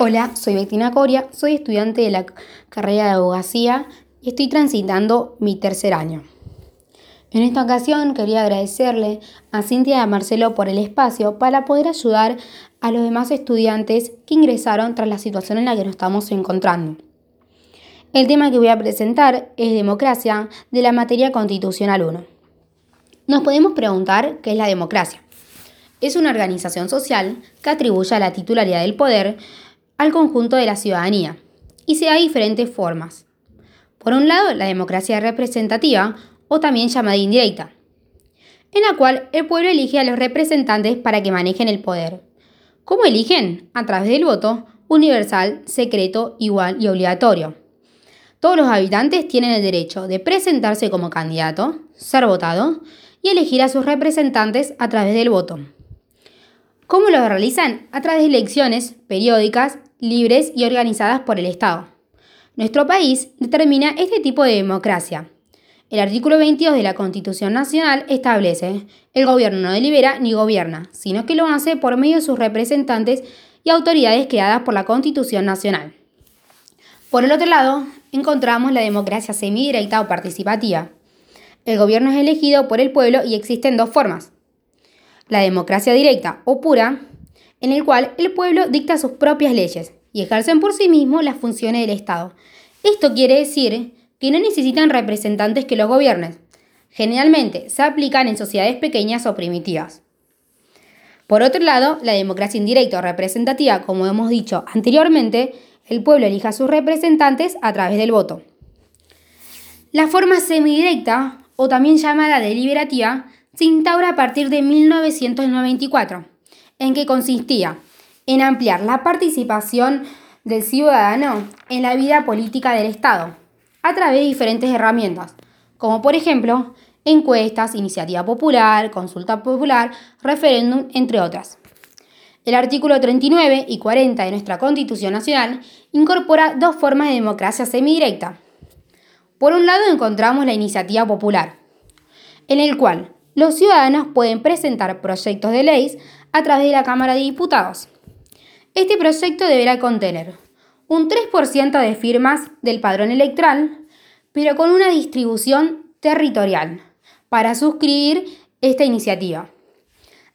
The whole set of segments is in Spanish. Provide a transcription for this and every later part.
Hola, soy Bettina Coria, soy estudiante de la carrera de abogacía y estoy transitando mi tercer año. En esta ocasión quería agradecerle a Cintia y a Marcelo por el espacio para poder ayudar a los demás estudiantes que ingresaron tras la situación en la que nos estamos encontrando. El tema que voy a presentar es democracia de la materia constitucional 1. Nos podemos preguntar qué es la democracia. Es una organización social que atribuye a la titularidad del poder al conjunto de la ciudadanía y se da diferentes formas. Por un lado, la democracia representativa o también llamada indirecta, en la cual el pueblo elige a los representantes para que manejen el poder. ¿Cómo eligen? A través del voto universal, secreto, igual y obligatorio. Todos los habitantes tienen el derecho de presentarse como candidato, ser votado y elegir a sus representantes a través del voto. ¿Cómo lo realizan? A través de elecciones periódicas, libres y organizadas por el Estado. Nuestro país determina este tipo de democracia. El artículo 22 de la Constitución Nacional establece, el gobierno no delibera ni gobierna, sino que lo hace por medio de sus representantes y autoridades creadas por la Constitución Nacional. Por el otro lado, encontramos la democracia semidirecta o participativa. El gobierno es elegido por el pueblo y existen dos formas, la democracia directa o pura, en el cual el pueblo dicta sus propias leyes y ejercen por sí mismos las funciones del Estado. Esto quiere decir que no necesitan representantes que los gobiernen. Generalmente se aplican en sociedades pequeñas o primitivas. Por otro lado, la democracia indirecta o representativa, como hemos dicho anteriormente, el pueblo elija a sus representantes a través del voto. La forma semidirecta, o también llamada deliberativa, se instaura a partir de 1994, en que consistía en ampliar la participación del ciudadano en la vida política del Estado, a través de diferentes herramientas, como por ejemplo encuestas, iniciativa popular, consulta popular, referéndum, entre otras. El artículo 39 y 40 de nuestra Constitución Nacional incorpora dos formas de democracia semidirecta. Por un lado encontramos la iniciativa popular, en el cual los ciudadanos pueden presentar proyectos de leyes a través de la Cámara de Diputados. Este proyecto deberá contener un 3% de firmas del padrón electoral, pero con una distribución territorial para suscribir esta iniciativa.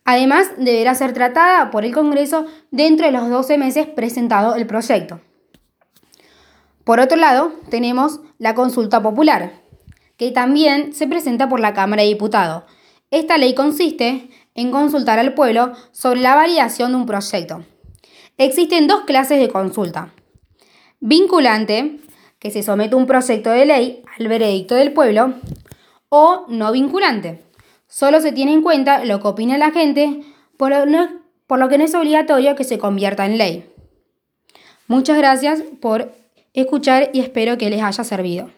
Además, deberá ser tratada por el Congreso dentro de los 12 meses presentado el proyecto. Por otro lado, tenemos la consulta popular, que también se presenta por la Cámara de Diputados esta ley consiste en consultar al pueblo sobre la validación de un proyecto. Existen dos clases de consulta. Vinculante, que se somete un proyecto de ley al veredicto del pueblo, o no vinculante. Solo se tiene en cuenta lo que opina la gente, por lo, por lo que no es obligatorio que se convierta en ley. Muchas gracias por escuchar y espero que les haya servido.